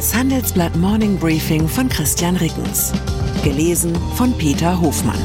Das Handelsblatt Morning Briefing von Christian Rickens. Gelesen von Peter Hofmann.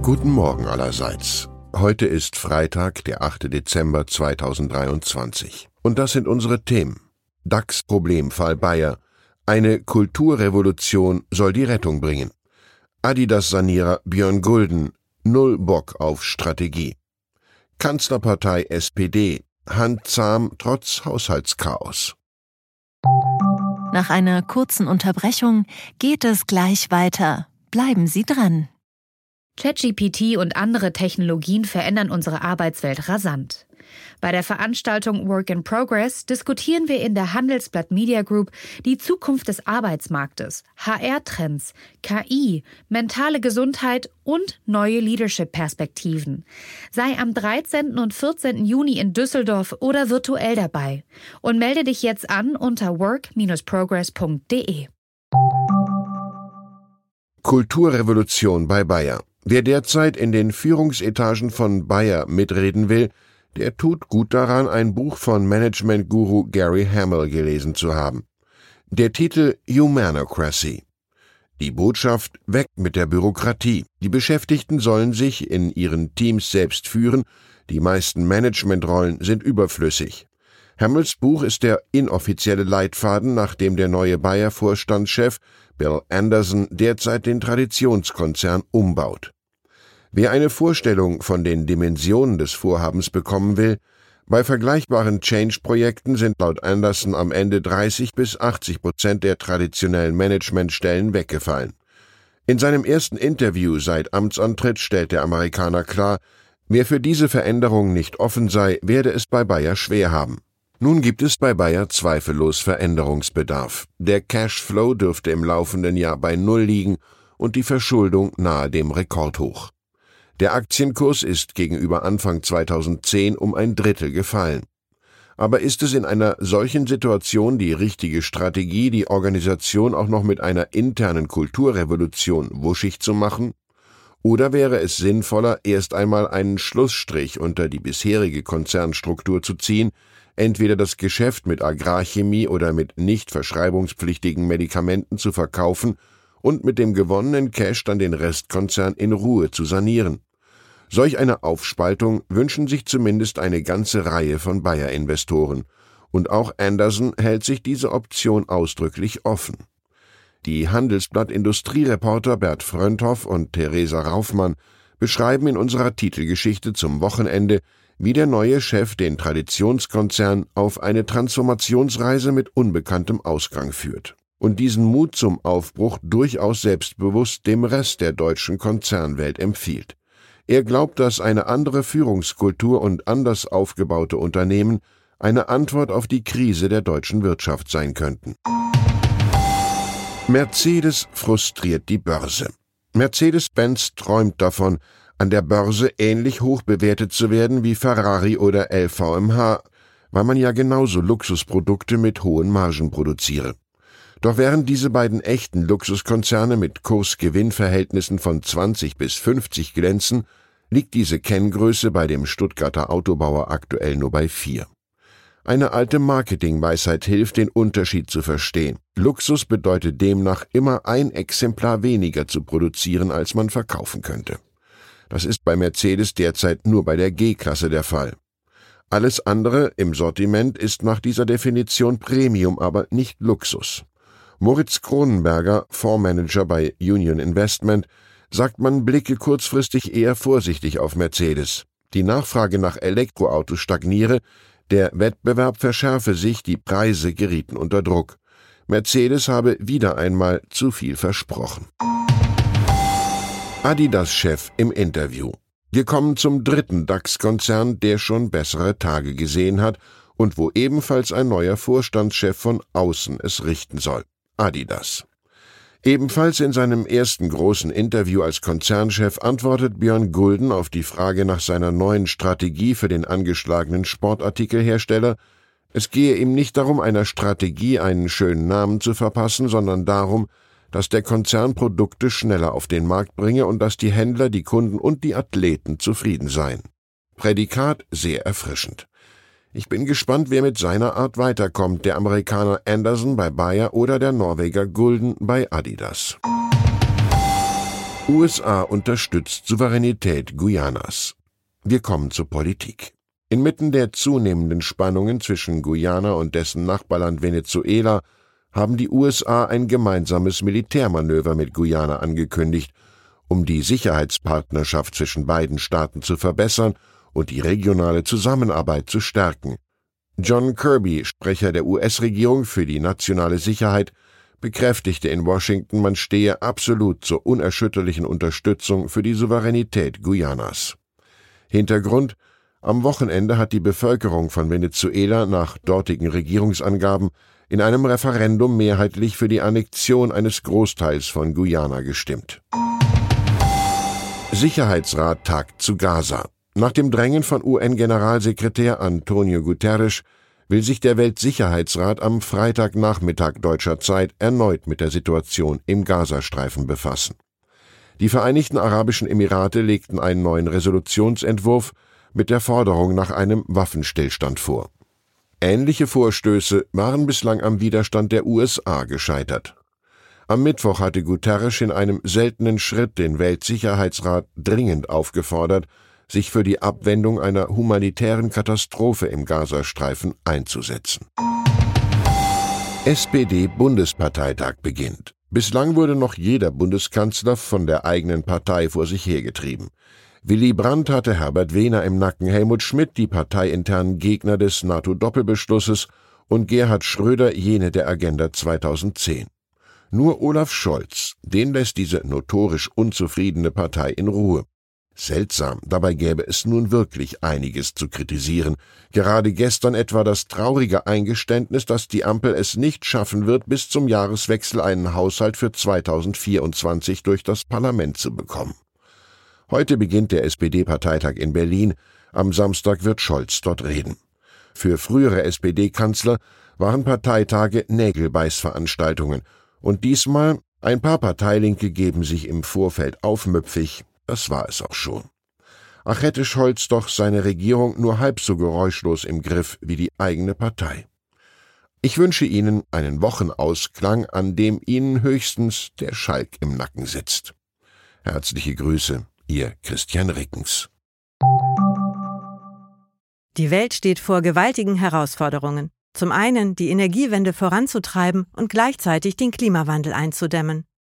Guten Morgen allerseits. Heute ist Freitag, der 8. Dezember 2023. Und das sind unsere Themen. DAX-Problemfall Bayer. Eine Kulturrevolution soll die Rettung bringen. Adidas-Sanierer Björn Gulden. Null Bock auf Strategie. Kanzlerpartei SPD handzahm trotz Haushaltschaos. Nach einer kurzen Unterbrechung geht es gleich weiter. Bleiben Sie dran. ChatGPT und andere Technologien verändern unsere Arbeitswelt rasant. Bei der Veranstaltung Work in Progress diskutieren wir in der Handelsblatt Media Group die Zukunft des Arbeitsmarktes, HR-Trends, KI, mentale Gesundheit und neue Leadership-Perspektiven. Sei am 13. und 14. Juni in Düsseldorf oder virtuell dabei und melde dich jetzt an unter work-progress.de. Kulturrevolution bei Bayer. Wer derzeit in den Führungsetagen von Bayer mitreden will, der tut gut daran, ein Buch von Management-Guru Gary Hamel gelesen zu haben. Der Titel Humanocracy. Die Botschaft weg mit der Bürokratie. Die Beschäftigten sollen sich in ihren Teams selbst führen, die meisten Managementrollen sind überflüssig. Hamels Buch ist der inoffizielle Leitfaden, nach dem der neue Bayer-Vorstandschef Bill Anderson derzeit den Traditionskonzern umbaut. Wer eine Vorstellung von den Dimensionen des Vorhabens bekommen will, bei vergleichbaren Change-Projekten sind laut Anderson am Ende 30 bis 80 Prozent der traditionellen Managementstellen weggefallen. In seinem ersten Interview seit Amtsantritt stellt der Amerikaner klar, wer für diese Veränderung nicht offen sei, werde es bei Bayer schwer haben. Nun gibt es bei Bayer zweifellos Veränderungsbedarf. Der Cashflow dürfte im laufenden Jahr bei Null liegen und die Verschuldung nahe dem Rekordhoch. Der Aktienkurs ist gegenüber Anfang 2010 um ein Drittel gefallen. Aber ist es in einer solchen Situation die richtige Strategie, die Organisation auch noch mit einer internen Kulturrevolution wuschig zu machen? Oder wäre es sinnvoller, erst einmal einen Schlussstrich unter die bisherige Konzernstruktur zu ziehen, entweder das Geschäft mit Agrarchemie oder mit nicht verschreibungspflichtigen Medikamenten zu verkaufen und mit dem gewonnenen Cash dann den Restkonzern in Ruhe zu sanieren. Solch eine Aufspaltung wünschen sich zumindest eine ganze Reihe von Bayer-Investoren, und auch Anderson hält sich diese Option ausdrücklich offen. Die Handelsblatt-Industriereporter Bert Frönthoff und Theresa Raufmann beschreiben in unserer Titelgeschichte zum Wochenende, wie der neue Chef den Traditionskonzern auf eine Transformationsreise mit unbekanntem Ausgang führt und diesen Mut zum Aufbruch durchaus selbstbewusst dem Rest der deutschen Konzernwelt empfiehlt. Er glaubt, dass eine andere Führungskultur und anders aufgebaute Unternehmen eine Antwort auf die Krise der deutschen Wirtschaft sein könnten. Mercedes frustriert die Börse. Mercedes-Benz träumt davon, an der Börse ähnlich hoch bewertet zu werden wie Ferrari oder LVMH, weil man ja genauso Luxusprodukte mit hohen Margen produziere. Doch während diese beiden echten Luxuskonzerne mit Kurs-Gewinn-Verhältnissen von 20 bis 50 glänzen, liegt diese Kenngröße bei dem Stuttgarter Autobauer aktuell nur bei 4. Eine alte Marketingweisheit hilft, den Unterschied zu verstehen. Luxus bedeutet demnach immer ein Exemplar weniger zu produzieren, als man verkaufen könnte. Das ist bei Mercedes derzeit nur bei der G-Klasse der Fall. Alles andere im Sortiment ist nach dieser Definition Premium, aber nicht Luxus. Moritz Kronenberger, Fondsmanager bei Union Investment, sagt man blicke kurzfristig eher vorsichtig auf Mercedes. Die Nachfrage nach Elektroautos stagniere, der Wettbewerb verschärfe sich, die Preise gerieten unter Druck. Mercedes habe wieder einmal zu viel versprochen. Adidas-Chef im Interview. Wir kommen zum dritten DAX-Konzern, der schon bessere Tage gesehen hat und wo ebenfalls ein neuer Vorstandschef von außen es richten soll. Adidas. Ebenfalls in seinem ersten großen Interview als Konzernchef antwortet Björn Gulden auf die Frage nach seiner neuen Strategie für den angeschlagenen Sportartikelhersteller, es gehe ihm nicht darum, einer Strategie einen schönen Namen zu verpassen, sondern darum, dass der Konzern Produkte schneller auf den Markt bringe und dass die Händler, die Kunden und die Athleten zufrieden seien. Prädikat sehr erfrischend. Ich bin gespannt, wer mit seiner Art weiterkommt, der Amerikaner Anderson bei Bayer oder der Norweger Gulden bei Adidas. USA unterstützt Souveränität Guyanas. Wir kommen zur Politik. Inmitten der zunehmenden Spannungen zwischen Guyana und dessen Nachbarland Venezuela haben die USA ein gemeinsames Militärmanöver mit Guyana angekündigt, um die Sicherheitspartnerschaft zwischen beiden Staaten zu verbessern und die regionale Zusammenarbeit zu stärken. John Kirby, Sprecher der US-Regierung für die nationale Sicherheit, bekräftigte in Washington, man stehe absolut zur unerschütterlichen Unterstützung für die Souveränität Guyanas. Hintergrund am Wochenende hat die Bevölkerung von Venezuela nach dortigen Regierungsangaben in einem Referendum mehrheitlich für die Annexion eines Großteils von Guyana gestimmt. Sicherheitsrat tagt zu Gaza. Nach dem Drängen von UN-Generalsekretär Antonio Guterres will sich der Weltsicherheitsrat am Freitagnachmittag deutscher Zeit erneut mit der Situation im Gazastreifen befassen. Die Vereinigten Arabischen Emirate legten einen neuen Resolutionsentwurf mit der Forderung nach einem Waffenstillstand vor. Ähnliche Vorstöße waren bislang am Widerstand der USA gescheitert. Am Mittwoch hatte Guterres in einem seltenen Schritt den Weltsicherheitsrat dringend aufgefordert, sich für die Abwendung einer humanitären Katastrophe im Gazastreifen einzusetzen. SPD-Bundesparteitag beginnt. Bislang wurde noch jeder Bundeskanzler von der eigenen Partei vor sich hergetrieben. Willy Brandt hatte Herbert Wehner im Nacken, Helmut Schmidt die parteiinternen Gegner des NATO-Doppelbeschlusses und Gerhard Schröder jene der Agenda 2010. Nur Olaf Scholz, den lässt diese notorisch unzufriedene Partei in Ruhe. Seltsam, dabei gäbe es nun wirklich einiges zu kritisieren. Gerade gestern etwa das traurige Eingeständnis, dass die Ampel es nicht schaffen wird, bis zum Jahreswechsel einen Haushalt für 2024 durch das Parlament zu bekommen. Heute beginnt der SPD-Parteitag in Berlin. Am Samstag wird Scholz dort reden. Für frühere SPD-Kanzler waren Parteitage Nägelbeißveranstaltungen. Und diesmal ein paar Parteilinke geben sich im Vorfeld aufmüpfig. Das war es auch schon. Ach hätte Scholz doch seine Regierung nur halb so geräuschlos im Griff wie die eigene Partei. Ich wünsche Ihnen einen Wochenausklang, an dem Ihnen höchstens der Schalk im Nacken sitzt. Herzliche Grüße, Ihr Christian Rickens. Die Welt steht vor gewaltigen Herausforderungen. Zum einen die Energiewende voranzutreiben und gleichzeitig den Klimawandel einzudämmen.